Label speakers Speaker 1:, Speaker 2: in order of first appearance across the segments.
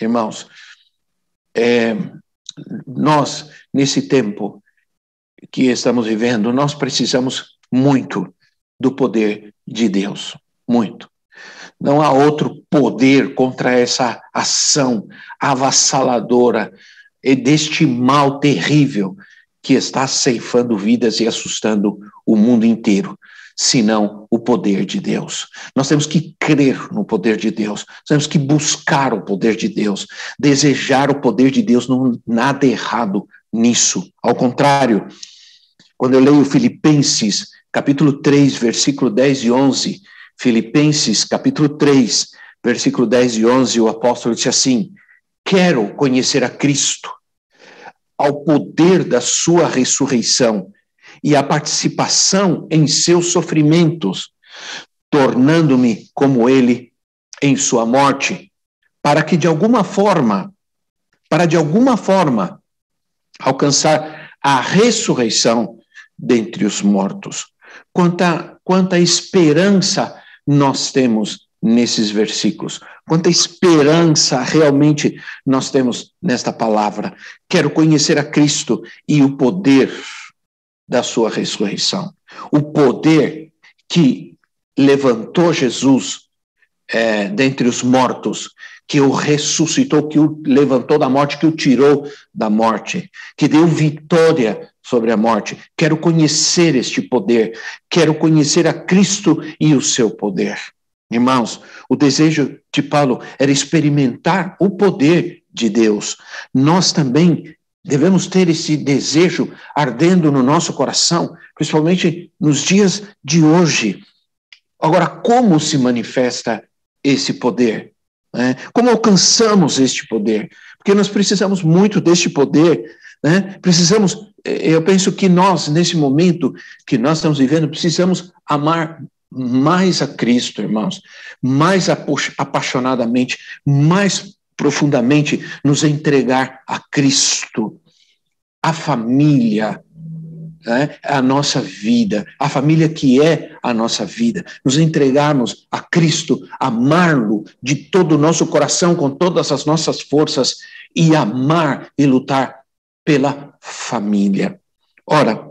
Speaker 1: irmãos, é, nós, nesse tempo que estamos vivendo, nós precisamos muito do poder de Deus, muito. Não há outro poder contra essa ação avassaladora e deste mal terrível que está ceifando vidas e assustando o mundo inteiro senão o poder de Deus. Nós temos que crer no poder de Deus, nós temos que buscar o poder de Deus, desejar o poder de Deus, não nada errado nisso. Ao contrário, quando eu leio Filipenses, capítulo 3, versículo 10 e 11, Filipenses, capítulo 3, versículo 10 e 11, o apóstolo disse assim: Quero conhecer a Cristo, ao poder da sua ressurreição e a participação em seus sofrimentos, tornando-me como ele em sua morte, para que de alguma forma, para de alguma forma alcançar a ressurreição dentre os mortos. Quanta, quanta esperança nós temos nesses versículos. Quanta esperança realmente nós temos nesta palavra. Quero conhecer a Cristo e o poder da sua ressurreição. O poder que levantou Jesus é, dentre os mortos, que o ressuscitou, que o levantou da morte, que o tirou da morte, que deu vitória sobre a morte. Quero conhecer este poder, quero conhecer a Cristo e o seu poder. Irmãos, o desejo de Paulo era experimentar o poder de Deus. Nós também Devemos ter esse desejo ardendo no nosso coração, principalmente nos dias de hoje. Agora, como se manifesta esse poder? Né? Como alcançamos este poder? Porque nós precisamos muito deste poder. Né? Precisamos, eh, eu penso que nós, nesse momento que nós estamos vivendo, precisamos amar mais a Cristo, irmãos, mais apaixonadamente, mais profundamente nos entregar a Cristo, a família, né, a nossa vida, a família que é a nossa vida, nos entregarmos a Cristo, amá-lo de todo o nosso coração, com todas as nossas forças, e amar e lutar pela família. Ora,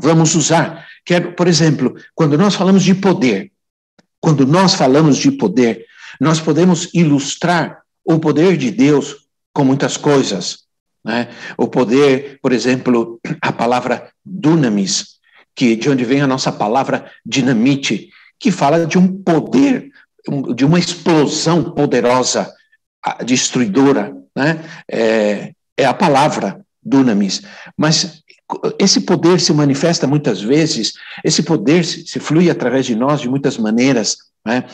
Speaker 1: vamos usar, quero, por exemplo, quando nós falamos de poder, quando nós falamos de poder, nós podemos ilustrar o poder de Deus com muitas coisas. Né? O poder, por exemplo, a palavra dunamis, que de onde vem a nossa palavra dinamite, que fala de um poder, de uma explosão poderosa, destruidora, né? É, é a palavra dunamis. Mas esse poder se manifesta muitas vezes, esse poder se, se flui através de nós de muitas maneiras, né?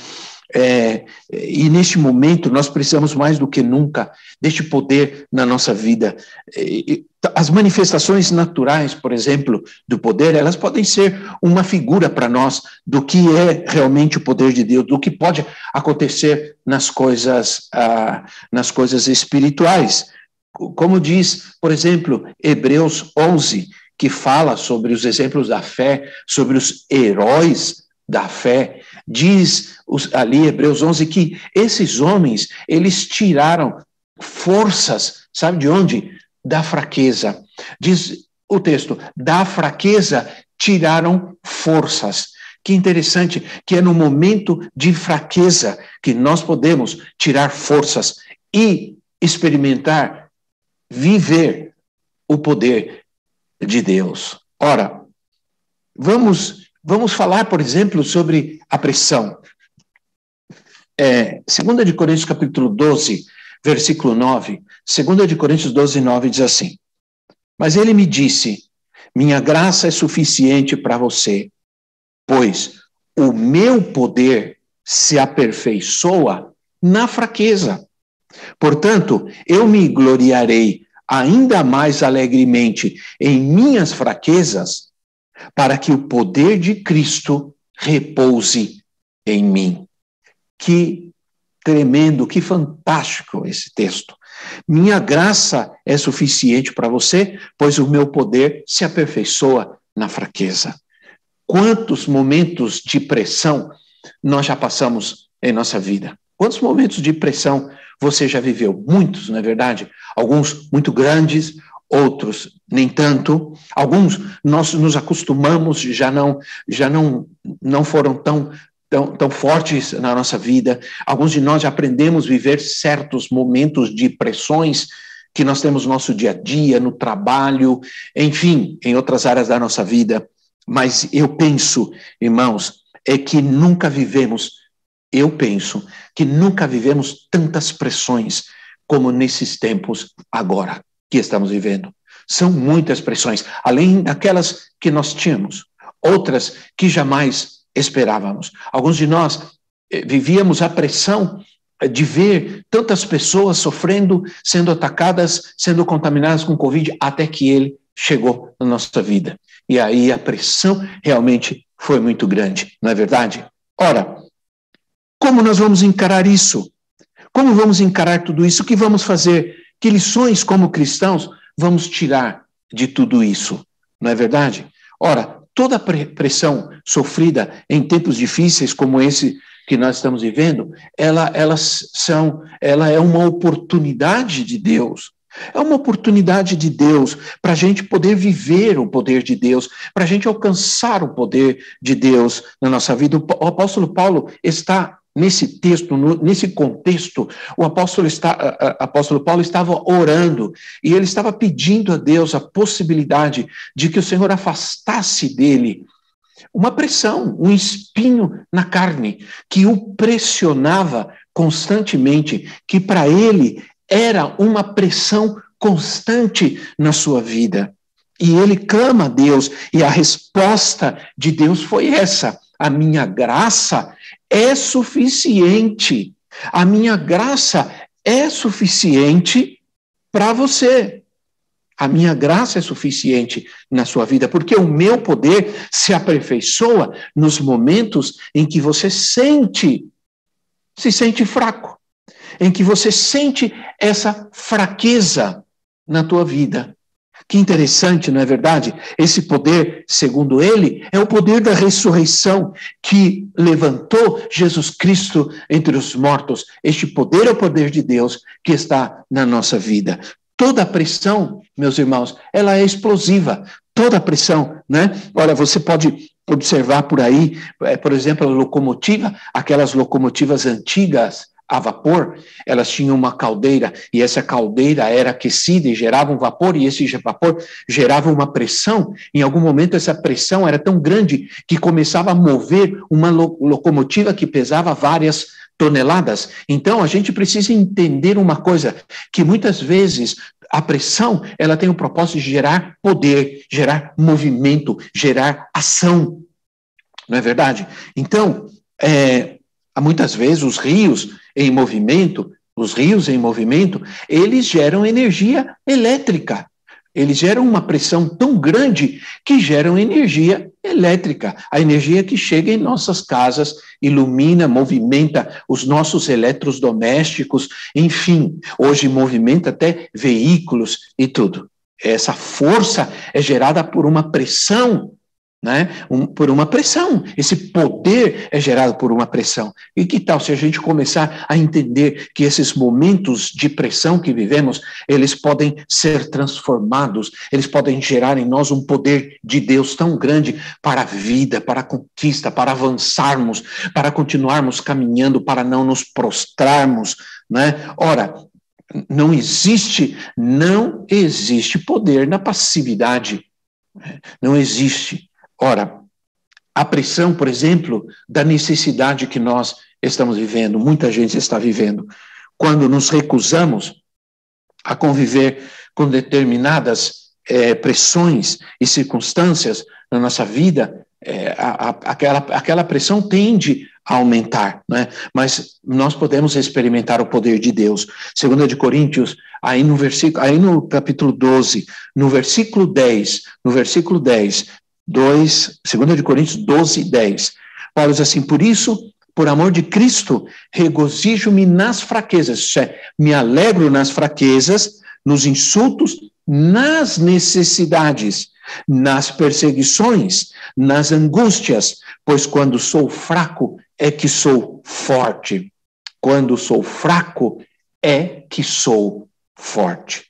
Speaker 1: É, e neste momento nós precisamos mais do que nunca deste poder na nossa vida. As manifestações naturais, por exemplo, do poder, elas podem ser uma figura para nós do que é realmente o poder de Deus, do que pode acontecer nas coisas, ah, nas coisas espirituais. Como diz, por exemplo, Hebreus 11, que fala sobre os exemplos da fé, sobre os heróis da fé. Diz ali, Hebreus 11, que esses homens, eles tiraram forças, sabe de onde? Da fraqueza. Diz o texto, da fraqueza tiraram forças. Que interessante que é no momento de fraqueza que nós podemos tirar forças e experimentar, viver o poder de Deus. Ora, vamos Vamos falar, por exemplo, sobre a pressão. É, 2 de Coríntios capítulo 12, versículo 9, 2 de Coríntios 12, 9 diz assim, Mas ele me disse, minha graça é suficiente para você, pois o meu poder se aperfeiçoa na fraqueza. Portanto, eu me gloriarei ainda mais alegremente em minhas fraquezas, para que o poder de Cristo repouse em mim. Que tremendo, que fantástico esse texto. Minha graça é suficiente para você, pois o meu poder se aperfeiçoa na fraqueza. Quantos momentos de pressão nós já passamos em nossa vida? Quantos momentos de pressão você já viveu? Muitos, não é verdade? Alguns muito grandes, outros nem tanto. Alguns nós nos acostumamos, já não já não não foram tão tão, tão fortes na nossa vida. Alguns de nós já aprendemos a viver certos momentos de pressões que nós temos no nosso dia a dia, no trabalho, enfim, em outras áreas da nossa vida. Mas eu penso, irmãos, é que nunca vivemos, eu penso, que nunca vivemos tantas pressões como nesses tempos agora que estamos vivendo. São muitas pressões, além daquelas que nós tínhamos, outras que jamais esperávamos. Alguns de nós eh, vivíamos a pressão de ver tantas pessoas sofrendo, sendo atacadas, sendo contaminadas com Covid, até que ele chegou na nossa vida. E aí a pressão realmente foi muito grande, não é verdade? Ora, como nós vamos encarar isso? Como vamos encarar tudo isso? O que vamos fazer? Que lições, como cristãos, vamos tirar de tudo isso? Não é verdade? Ora, toda pressão sofrida em tempos difíceis como esse que nós estamos vivendo, ela, elas são, ela é uma oportunidade de Deus. É uma oportunidade de Deus para a gente poder viver o poder de Deus, para a gente alcançar o poder de Deus na nossa vida. O apóstolo Paulo está nesse texto, nesse contexto, o apóstolo, está, apóstolo Paulo estava orando e ele estava pedindo a Deus a possibilidade de que o Senhor afastasse dele uma pressão, um espinho na carne que o pressionava constantemente, que para ele era uma pressão constante na sua vida. E ele clama a Deus, e a resposta de Deus foi essa: a minha graça é suficiente. A minha graça é suficiente para você. A minha graça é suficiente na sua vida, porque o meu poder se aperfeiçoa nos momentos em que você sente, se sente fraco, em que você sente essa fraqueza na tua vida. Que interessante, não é verdade? Esse poder, segundo ele, é o poder da ressurreição que levantou Jesus Cristo entre os mortos. Este poder é o poder de Deus que está na nossa vida. Toda pressão, meus irmãos, ela é explosiva. Toda pressão, né? Olha, você pode observar por aí, eh, por exemplo, a locomotiva, aquelas locomotivas antigas a vapor, elas tinham uma caldeira e essa caldeira era aquecida e gerava um vapor e esse vapor gerava uma pressão. Em algum momento essa pressão era tão grande que começava a mover uma locomotiva que pesava várias toneladas. Então, a gente precisa entender uma coisa, que muitas vezes a pressão, ela tem o propósito de gerar poder, gerar movimento, gerar ação. Não é verdade? Então, é, muitas vezes os rios em movimento, os rios em movimento, eles geram energia elétrica. Eles geram uma pressão tão grande que geram energia elétrica, a energia que chega em nossas casas, ilumina, movimenta os nossos eletrodomésticos, enfim, hoje movimenta até veículos e tudo. Essa força é gerada por uma pressão né? Um, por uma pressão. Esse poder é gerado por uma pressão. E que tal se a gente começar a entender que esses momentos de pressão que vivemos, eles podem ser transformados, eles podem gerar em nós um poder de Deus tão grande para a vida, para a conquista, para avançarmos, para continuarmos caminhando, para não nos prostrarmos, né? Ora, não existe, não existe poder na passividade. Não existe. Ora, a pressão, por exemplo, da necessidade que nós estamos vivendo, muita gente está vivendo, quando nos recusamos a conviver com determinadas é, pressões e circunstâncias na nossa vida, é, a, a, aquela, aquela pressão tende a aumentar, né? mas nós podemos experimentar o poder de Deus. Segunda de Coríntios, aí no versículo, aí no capítulo 12, no versículo 10, no versículo 10, 2, segunda de Coríntios 12, 10, Paulo diz assim, por isso, por amor de Cristo, regozijo-me nas fraquezas, isso é, me alegro nas fraquezas, nos insultos, nas necessidades, nas perseguições, nas angústias, pois quando sou fraco é que sou forte. Quando sou fraco é que sou forte.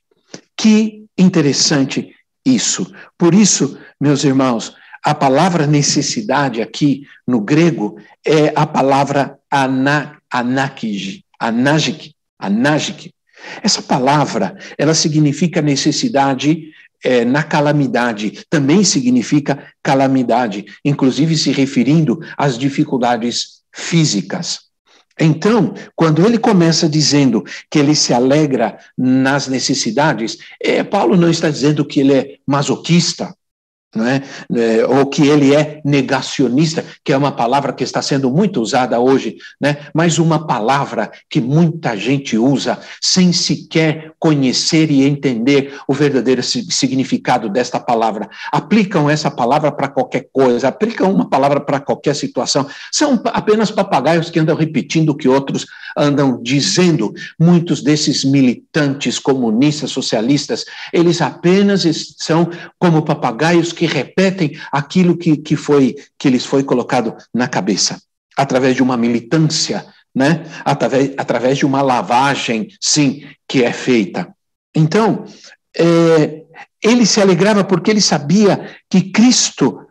Speaker 1: Que interessante isso. Por isso, meus irmãos, a palavra necessidade aqui no grego é a palavra ana, anakij, anagik. Essa palavra, ela significa necessidade é, na calamidade, também significa calamidade, inclusive se referindo às dificuldades físicas. Então, quando ele começa dizendo que ele se alegra nas necessidades, é, Paulo não está dizendo que ele é masoquista, não é? é? ou que ele é negacionista, que é uma palavra que está sendo muito usada hoje, né? mas uma palavra que muita gente usa sem sequer conhecer e entender o verdadeiro significado desta palavra. Aplicam essa palavra para qualquer coisa, aplicam uma palavra para qualquer situação. São apenas papagaios que andam repetindo o que outros andam dizendo. Muitos desses militantes comunistas, socialistas, eles apenas são como papagaios que repetem aquilo que, que, foi, que lhes foi colocado na cabeça, através de uma militância, né? através, através de uma lavagem, sim, que é feita. Então, é, ele se alegrava porque ele sabia que Cristo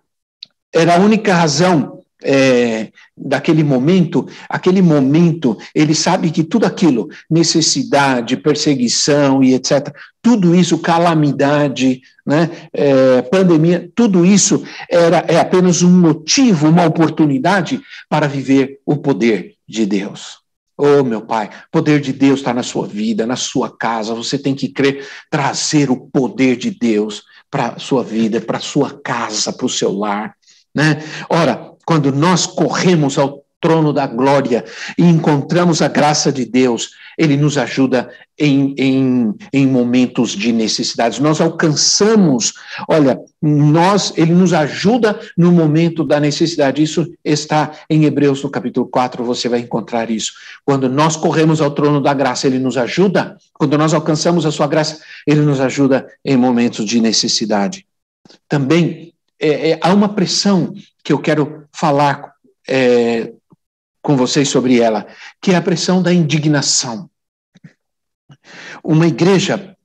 Speaker 1: era a única razão é, daquele momento, aquele momento, ele sabe que tudo aquilo, necessidade, perseguição e etc., tudo isso, calamidade, né, é, pandemia, tudo isso era, é apenas um motivo, uma oportunidade para viver o poder de Deus. Oh, meu Pai, poder de Deus está na sua vida, na sua casa. Você tem que crer, trazer o poder de Deus para a sua vida, para a sua casa, para o seu lar. Né? Ora, quando nós corremos ao trono da glória e encontramos a graça de Deus, Ele nos ajuda em, em, em momentos de necessidades. Nós alcançamos, olha, nós, Ele nos ajuda no momento da necessidade. Isso está em Hebreus no capítulo 4, você vai encontrar isso. Quando nós corremos ao trono da graça, Ele nos ajuda. Quando nós alcançamos a Sua graça, Ele nos ajuda em momentos de necessidade. Também é, é, há uma pressão que eu quero falar é, com vocês sobre ela, que é a pressão da indignação. Uma igreja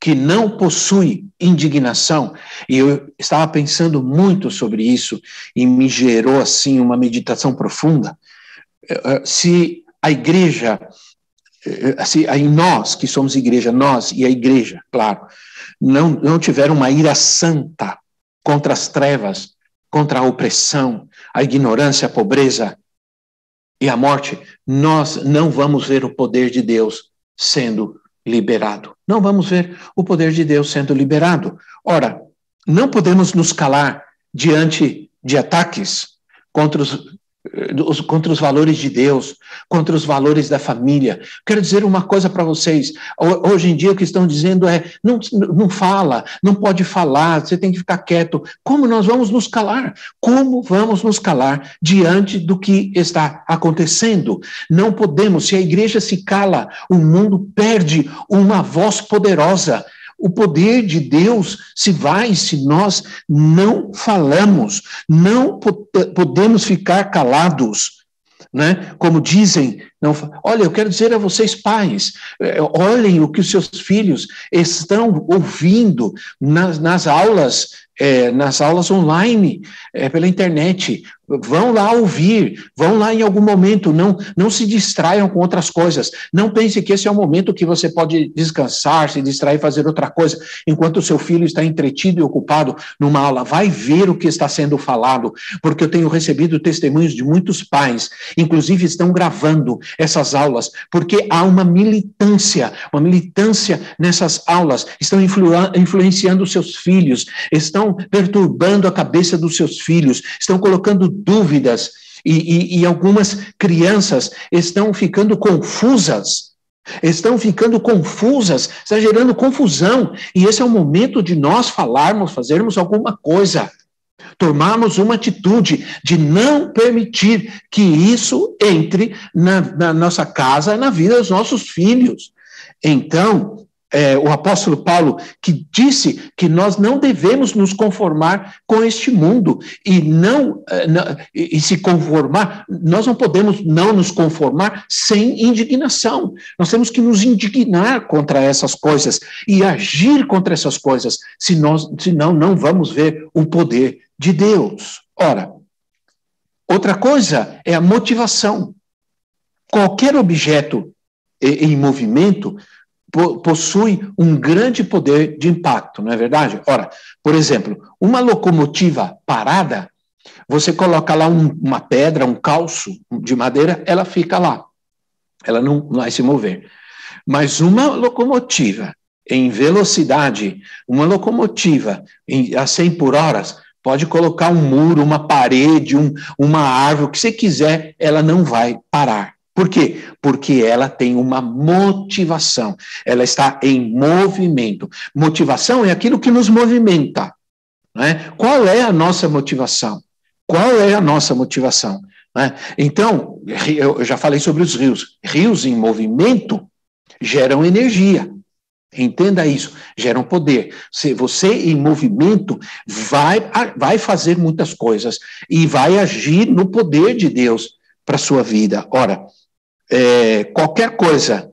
Speaker 1: que não possui indignação, e eu estava pensando muito sobre isso e me gerou assim uma meditação profunda. É, é, se a igreja, é, se em nós que somos igreja, nós e a igreja, claro, não, não tiver uma ira santa contra as trevas, contra a opressão, a ignorância, a pobreza e a morte, nós não vamos ver o poder de Deus sendo liberado. Não vamos ver o poder de Deus sendo liberado. Ora, não podemos nos calar diante de ataques contra os contra os valores de Deus, contra os valores da família. Quero dizer uma coisa para vocês. Hoje em dia o que estão dizendo é: não, não fala, não pode falar, você tem que ficar quieto. Como nós vamos nos calar? Como vamos nos calar diante do que está acontecendo? Não podemos, se a igreja se cala, o mundo perde uma voz poderosa. O poder de Deus se vai se nós não falamos, não podemos ficar calados. Né? Como dizem, não, olha, eu quero dizer a vocês, pais, é, olhem o que os seus filhos estão ouvindo nas, nas aulas, é, nas aulas online, é, pela internet. Vão lá ouvir, vão lá em algum momento, não, não se distraiam com outras coisas. Não pense que esse é o momento que você pode descansar, se distrair, fazer outra coisa, enquanto o seu filho está entretido e ocupado numa aula. Vai ver o que está sendo falado, porque eu tenho recebido testemunhos de muitos pais, inclusive estão gravando, essas aulas, porque há uma militância, uma militância nessas aulas, estão influ influenciando seus filhos, estão perturbando a cabeça dos seus filhos, estão colocando dúvidas, e, e, e algumas crianças estão ficando confusas. Estão ficando confusas, está gerando confusão, e esse é o momento de nós falarmos, fazermos alguma coisa, tomarmos uma atitude de não permitir que isso entre na, na nossa casa, na vida dos nossos filhos. Então, é, o apóstolo Paulo, que disse que nós não devemos nos conformar com este mundo e não, é, e se conformar, nós não podemos não nos conformar sem indignação. Nós temos que nos indignar contra essas coisas e agir contra essas coisas, se nós, senão não vamos ver o poder de Deus. Ora, outra coisa é a motivação. Qualquer objeto em movimento possui um grande poder de impacto, não é verdade? Ora, por exemplo, uma locomotiva parada, você coloca lá um, uma pedra, um calço de madeira, ela fica lá. Ela não vai se mover. Mas uma locomotiva em velocidade, uma locomotiva em, a 100 por hora, pode colocar um muro, uma parede, um, uma árvore, o que você quiser, ela não vai parar. Por quê? Porque ela tem uma motivação, ela está em movimento. Motivação é aquilo que nos movimenta. Né? Qual é a nossa motivação? Qual é a nossa motivação? Né? Então, eu já falei sobre os rios. Rios em movimento geram energia. Entenda isso, geram poder. Se você em movimento vai, vai fazer muitas coisas e vai agir no poder de Deus para sua vida. Ora, é, qualquer coisa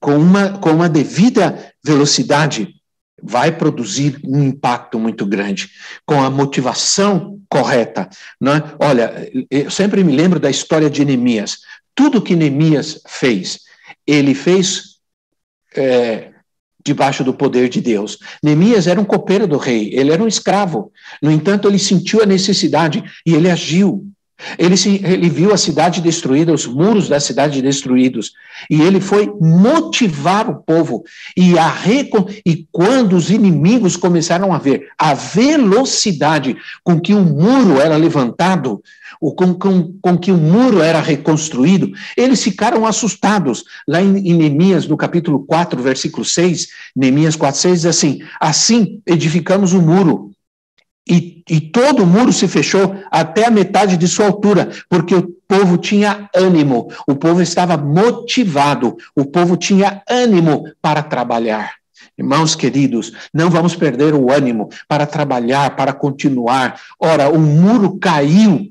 Speaker 1: com uma, com uma devida velocidade vai produzir um impacto muito grande, com a motivação correta. Né? Olha, eu sempre me lembro da história de Neemias. Tudo que Neemias fez, ele fez é, debaixo do poder de Deus. Neemias era um copeiro do rei, ele era um escravo. No entanto, ele sentiu a necessidade e ele agiu. Ele, se, ele viu a cidade destruída, os muros da cidade destruídos, e ele foi motivar o povo. E, a e quando os inimigos começaram a ver a velocidade com que o muro era levantado, ou com, com, com que o muro era reconstruído, eles ficaram assustados. Lá em, em Neemias, no capítulo 4, versículo 6, Neemias 4, 6, diz assim: Assim edificamos o muro e, e, todo o muro se fechou até a metade de sua altura, porque o povo tinha ânimo, o povo estava motivado, o povo tinha ânimo para trabalhar. Irmãos queridos, não vamos perder o ânimo para trabalhar, para continuar. Ora, o muro caiu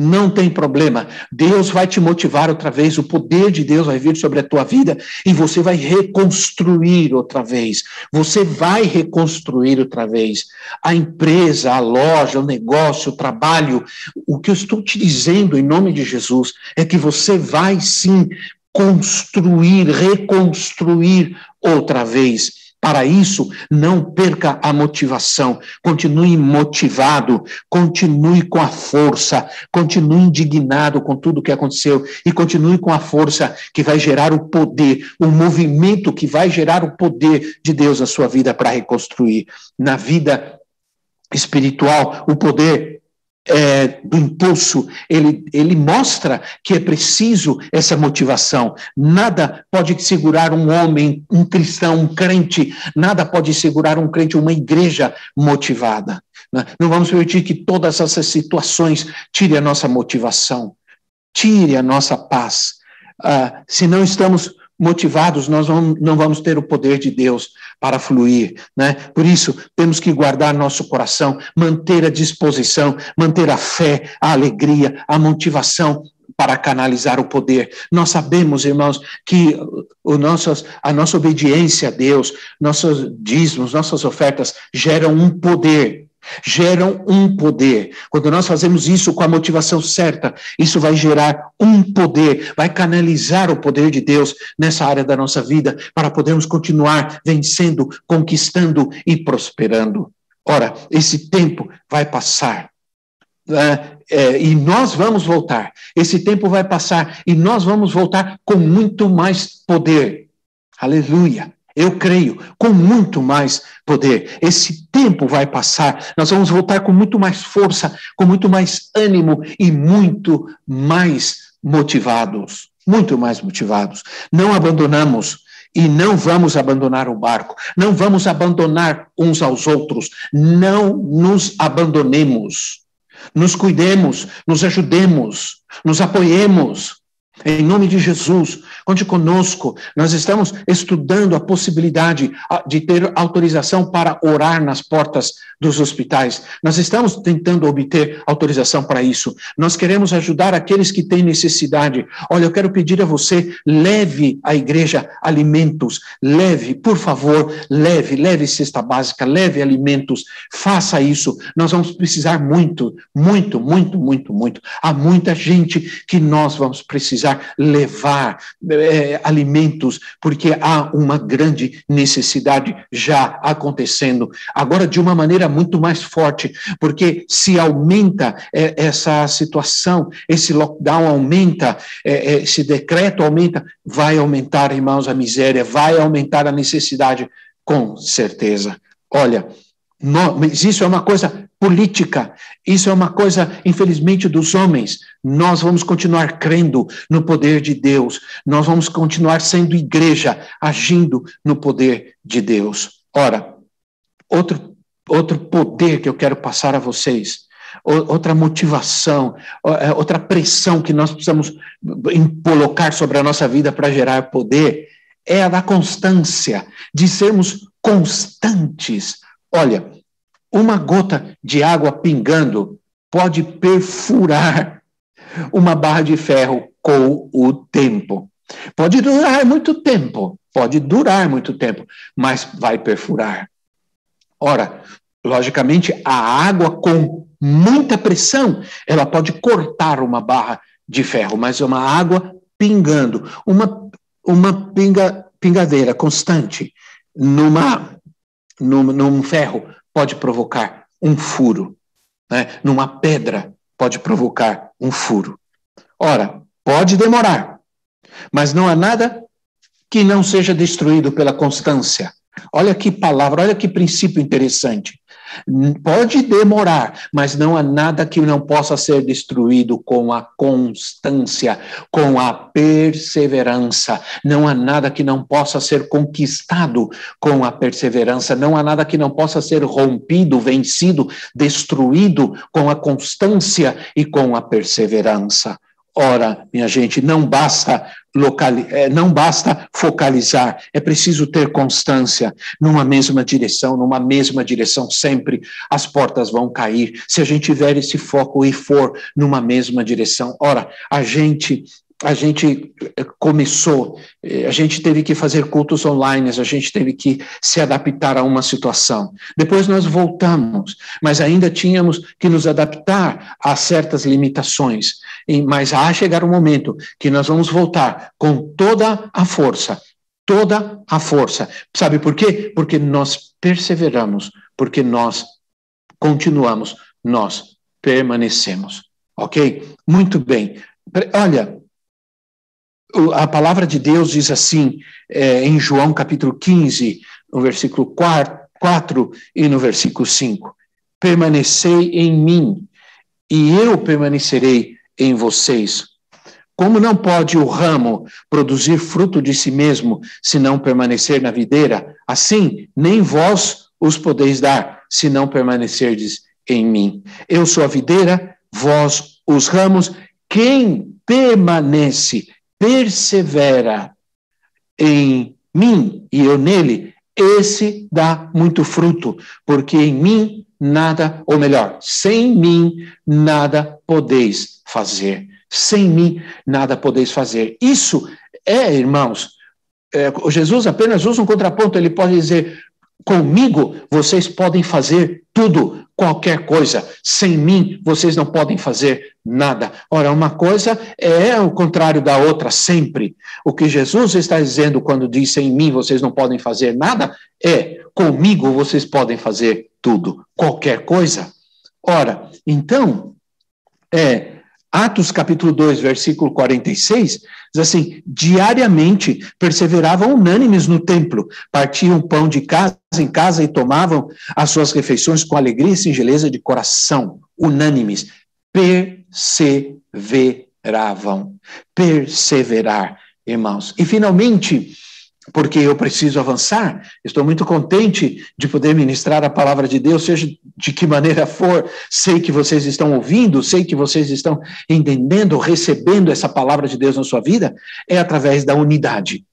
Speaker 1: não tem problema. Deus vai te motivar outra vez, o poder de Deus vai vir sobre a tua vida e você vai reconstruir outra vez. Você vai reconstruir outra vez. A empresa, a loja, o negócio, o trabalho. O que eu estou te dizendo em nome de Jesus é que você vai sim construir, reconstruir outra vez para isso, não perca a motivação, continue motivado, continue com a força, continue indignado com tudo o que aconteceu e continue com a força que vai gerar o poder, o movimento que vai gerar o poder de Deus na sua vida para reconstruir. Na vida espiritual, o poder é, do impulso, ele, ele mostra que é preciso essa motivação. Nada pode segurar um homem, um cristão, um crente, nada pode segurar um crente, uma igreja motivada. Né? Não vamos permitir que todas essas situações tire a nossa motivação, tire a nossa paz. Ah, se não estamos motivados, nós não vamos ter o poder de Deus para fluir, né? Por isso, temos que guardar nosso coração, manter a disposição, manter a fé, a alegria, a motivação para canalizar o poder. Nós sabemos, irmãos, que o nosso, a nossa obediência a Deus, nossos dízimos, nossas ofertas geram um poder geram um poder. Quando nós fazemos isso com a motivação certa, isso vai gerar um poder, vai canalizar o poder de Deus nessa área da nossa vida para podermos continuar vencendo, conquistando e prosperando. Ora, esse tempo vai passar. é, é, e nós vamos voltar. Esse tempo vai passar e nós vamos voltar com muito mais poder. Aleluia. Eu creio, com muito mais poder. Esse tempo vai passar, nós vamos voltar com muito mais força, com muito mais ânimo e muito mais motivados. Muito mais motivados. Não abandonamos e não vamos abandonar o barco, não vamos abandonar uns aos outros, não nos abandonemos. Nos cuidemos, nos ajudemos, nos apoiemos, em nome de Jesus, conte conosco. Nós estamos estudando a possibilidade ah, de ter autorização para orar nas portas dos hospitais. Nós estamos tentando obter autorização para isso. Nós queremos ajudar aqueles que têm necessidade. Olha, eu quero pedir a você, leve à igreja alimentos. Leve, por favor, leve, leve cesta básica, leve alimentos. Faça isso. Nós vamos precisar muito, muito, muito, muito, muito. Há muita gente que nós vamos precisar precisar levar é, alimentos, porque há uma grande necessidade já acontecendo. Agora, de uma maneira muito mais forte, porque se aumenta é, essa situação, esse lockdown aumenta, é esse decreto aumenta, vai aumentar, irmãos, a miséria, vai aumentar a necessidade, com certeza. Olha, mas isso é uma coisa política, isso é uma coisa, infelizmente, dos homens. Nós vamos continuar crendo no poder de Deus, nós vamos continuar sendo igreja, agindo no poder de Deus. Ora, outro, outro poder que eu quero passar a vocês, outra motivação, é, outra pressão que nós precisamos colocar sobre a nossa vida para gerar poder, é a da constância, de sermos constantes Olha, uma gota de água pingando pode perfurar uma barra de ferro com o tempo. Pode durar muito tempo, pode durar muito tempo, mas vai perfurar. Ora, logicamente, a água com muita pressão, ela pode cortar uma barra de ferro, mas uma água pingando, uma, uma pinga, pingadeira constante numa num, num ferro pode provocar um furo, né? numa pedra pode provocar um furo. Ora, pode demorar, mas não há nada que não seja destruído pela constância. Olha que palavra, olha que princípio interessante. Pode demorar, mas não há nada que não possa ser destruído com a constância, com a perseverança. Não há nada que não possa ser conquistado com a perseverança. Não há nada que não possa ser rompido, vencido, destruído com a constância e com a perseverança. Ora, minha gente, não basta locali é, não basta focalizar, é preciso ter constância numa mesma direção, numa mesma direção sempre. As portas vão cair se a gente tiver esse foco e for numa mesma direção. Ora, a gente a gente eh, começou, eh, a gente teve que fazer cultos online, a gente teve que se adaptar a uma situação. Depois nós voltamos, mas ainda tínhamos que nos adaptar a certas limitações. Mas há chegar um momento que nós vamos voltar com toda a força, toda a força. Sabe por quê? Porque nós perseveramos, porque nós continuamos, nós permanecemos. Ok? Muito bem. Olha, a palavra de Deus diz assim, é, em João capítulo 15, no versículo 4, 4 e no versículo 5: Permanecei em mim, e eu permanecerei em vocês. Como não pode o ramo produzir fruto de si mesmo se não permanecer na videira, assim nem vós os podeis dar, se não permanecerdes em mim. Eu sou a videira, vós os ramos, quem permanece persevera em mim e eu nele, esse dá muito fruto, porque em mim nada, ou melhor, sem mim nada podeis fazer. Sem mim nada podeis fazer. Isso é, irmãos, é, Jesus apenas usa um contraponto, ele pode dizer: comigo vocês podem fazer tudo, qualquer coisa. Sem mim, vocês não podem fazer nada. Ora, uma coisa é o contrário da outra sempre. O que Jesus está dizendo quando diz sem mim vocês não podem fazer nada é comigo vocês podem fazer tudo, qualquer coisa. Ora, então, É, Atos capítulo 2, versículo 46, diz assim: diariamente perseveravam unânimes no templo, partiam pão de casa em casa e tomavam as suas refeições com alegria e singeleza de coração, unânimes, perseveravam, perseverar, irmãos. E finalmente, porque eu preciso avançar. Estou muito contente de poder ministrar a palavra de Deus, seja de que maneira for. Sei que vocês estão ouvindo, sei que vocês estão entendendo, recebendo essa palavra de Deus na sua vida, é através da unidade.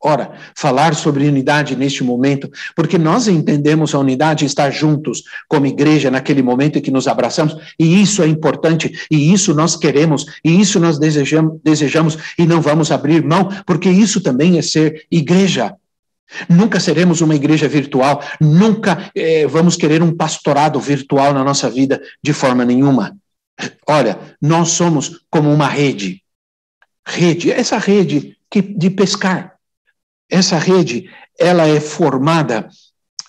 Speaker 1: Ora, falar sobre unidade neste momento, porque nós entendemos a unidade estar juntos como igreja naquele momento em que nos abraçamos, e isso é importante, e isso nós queremos, e isso nós desejamos, desejamos e não vamos abrir mão, porque isso também é ser igreja. Nunca seremos uma igreja virtual, nunca eh, vamos querer um pastorado virtual na nossa vida de forma nenhuma. Olha, nós somos como uma rede. Rede, essa rede que, de pescar. Essa rede, ela é formada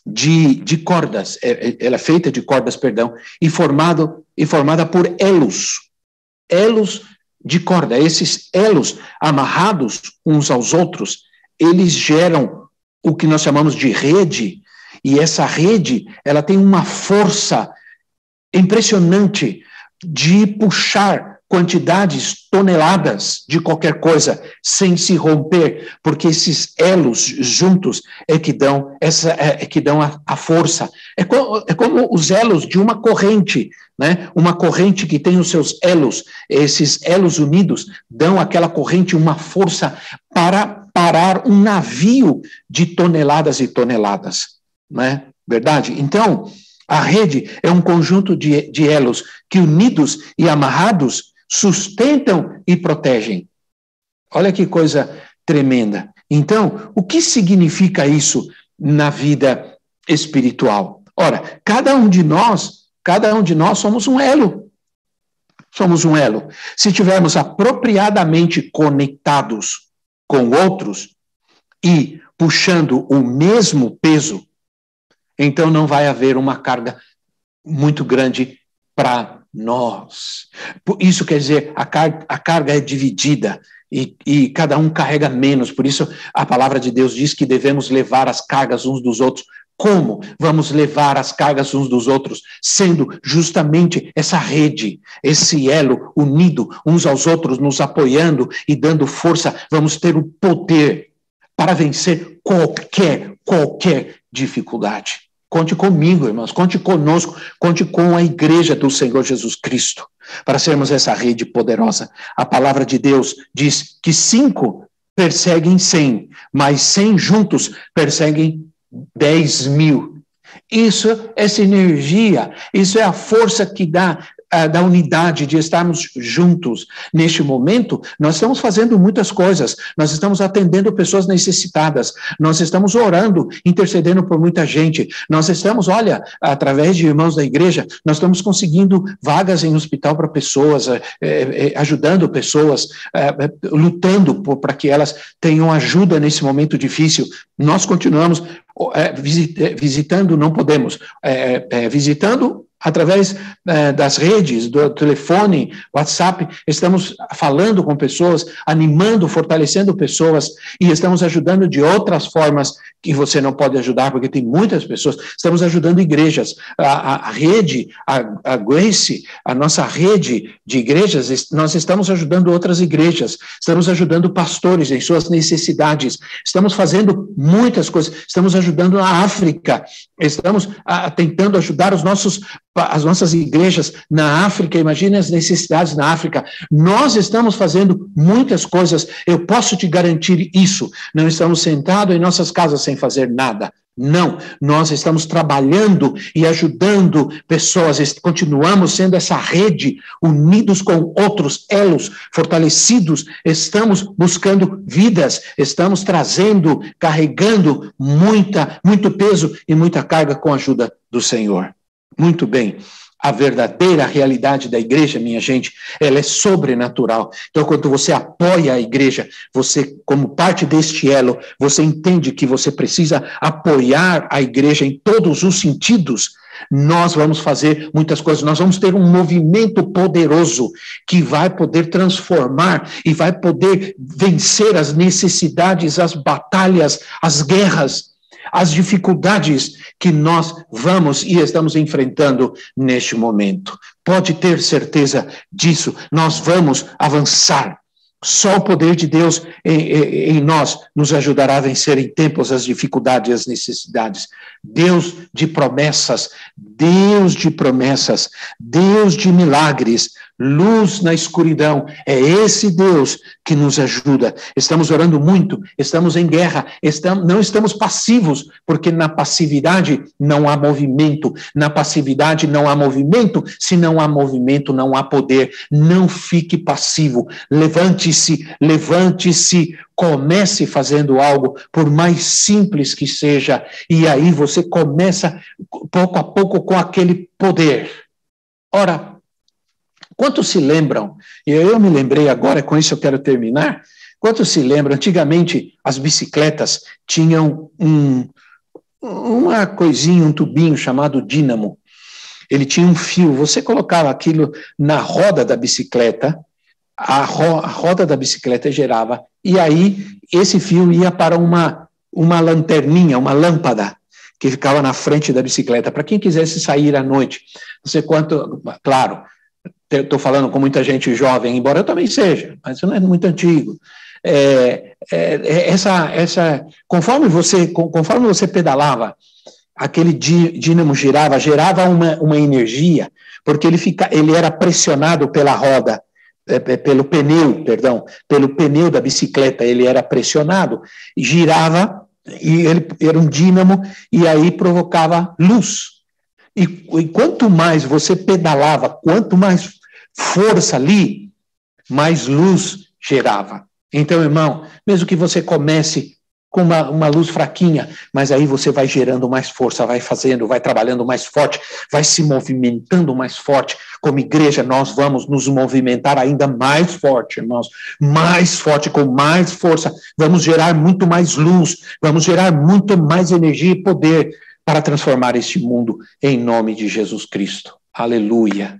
Speaker 1: de, de cordas, é, é, ela é feita de cordas, perdão, e, formado, e formada por elos, elos de corda. Esses elos amarrados uns aos outros, eles geram o que nós chamamos de rede, e essa rede, ela tem uma força impressionante de puxar quantidades, toneladas de qualquer coisa, sem se romper, porque esses elos juntos é que dão essa é, é que dão a, a força. É, co, é como os elos de uma corrente, né? Uma corrente que tem os seus elos, esses elos unidos dão àquela corrente uma força para parar um navio de toneladas e toneladas, né? Verdade? Então, a rede é um conjunto de, de elos que, unidos e amarrados, sustentam e protegem. Olha que coisa tremenda. Então, o que significa isso na vida espiritual? Ora, cada um de nós, cada um de nós somos um elo. Somos um elo. Se tivermos apropriadamente conectados com outros e puxando o mesmo peso, então não vai haver uma carga muito grande para nós. Isso quer dizer, a, car a carga é dividida e, e cada um carrega menos. Por isso, a palavra de Deus diz que devemos levar as cargas uns dos outros como vamos levar as cargas uns dos outros, sendo justamente essa rede, esse elo unido uns aos outros, nos apoiando e dando força, vamos ter o poder para vencer qualquer, qualquer dificuldade. Conte comigo, irmãos, conte conosco, conte com a igreja do Senhor Jesus Cristo, para sermos essa rede poderosa. A palavra de Deus diz que cinco perseguem cem, mas cem juntos perseguem dez mil. Isso é sinergia, isso é a força que dá da unidade, de estarmos juntos. Neste momento, nós estamos fazendo muitas coisas, nós estamos atendendo pessoas necessitadas, nós estamos orando, intercedendo por muita gente, nós estamos, olha, através de irmãos da igreja, nós estamos conseguindo vagas em hospital para pessoas, é, é, ajudando pessoas, lutando para que elas tenham ajuda nesse momento difícil. Nós continuamos visitando, não podemos, visitando através eh, das redes, do telefone, WhatsApp, estamos falando com pessoas, animando, fortalecendo pessoas e estamos ajudando de outras formas que você não pode ajudar, porque tem muitas pessoas. Estamos ajudando igrejas. A, a, a rede, a, a Grace, a nossa rede de igrejas, nós estamos ajudando outras igrejas, estamos ajudando pastores em suas necessidades, estamos fazendo muitas coisas, estamos ajudando a África, estamos tentando ajudar os nossos as nossas igrejas na África, imagine as necessidades na África. Nós estamos fazendo muitas coisas, eu posso te garantir isso. Não estamos sentados em nossas casas sem fazer nada. Não, nós estamos trabalhando e ajudando pessoas, continuamos sendo essa rede, unidos com outros elos, fortalecidos, estamos buscando vidas, estamos trazendo, carregando muita, muito peso e muita carga com a ajuda do Senhor. Muito bem. A verdadeira realidade da igreja, minha gente, ela é sobrenatural. Então, quando você apoia a igreja, você, como parte deste elo, você entende que você precisa apoiar a igreja em todos os sentidos, nós vamos fazer muitas coisas, nós vamos ter um movimento poderoso que vai poder transformar e vai poder vencer as necessidades, as batalhas, as guerras, as dificuldades que nós vamos e estamos enfrentando neste momento. Pode ter certeza disso, nós vamos avançar só o poder de Deus em, em, nós nos ajudará a vencer em tempos as dificuldades e as necessidades. Deus de promessas, Deus de promessas, Deus de milagres, luz na escuridão. É esse Deus que nos ajuda. Estamos orando muito, estamos em guerra, estamos, não estamos passivos, porque na passividade não há movimento, na passividade não há movimento, se não há movimento, não há poder. Não fique passivo, levante-se, levante-se, comece fazendo algo, por mais simples que seja, e aí você começa pouco a pouco com aquele poder. Ora, quantos se lembram? E eu me lembrei agora, com isso eu quero terminar. Quantos se lembram? Antigamente as bicicletas tinham um, uma coisinha, um tubinho chamado dínamo. Ele tinha um fio. Você colocava aquilo na roda da bicicleta a, ro a roda da bicicleta girava, e aí esse fio ia para uma, uma lanterninha, uma lâmpada, que ficava na frente da bicicleta, para quem quisesse sair à noite. Sei quanto, claro, estou falando com muita gente jovem, embora eu também seja, mas isso não é muito antigo. É, é, é essa, essa, conforme você, conforme você pedalava, aquele dínamo girava, gerava uma, uma energia, porque ele, fica, ele era pressionado pela roda. É, é, pelo pneu, perdão, pelo pneu da bicicleta, ele era pressionado, girava e ele era um dínamo e aí provocava luz. E, e quanto mais você pedalava, quanto mais força ali, mais luz gerava. Então, irmão, mesmo que você comece com uma, uma luz fraquinha, mas aí você vai gerando mais força, vai fazendo, vai trabalhando mais forte, vai se movimentando mais forte. Como igreja, nós vamos nos movimentar ainda mais forte, irmãos, mais forte, com mais força. Vamos gerar muito mais luz, vamos gerar muito mais energia e poder para transformar este mundo em nome de Jesus Cristo. Aleluia.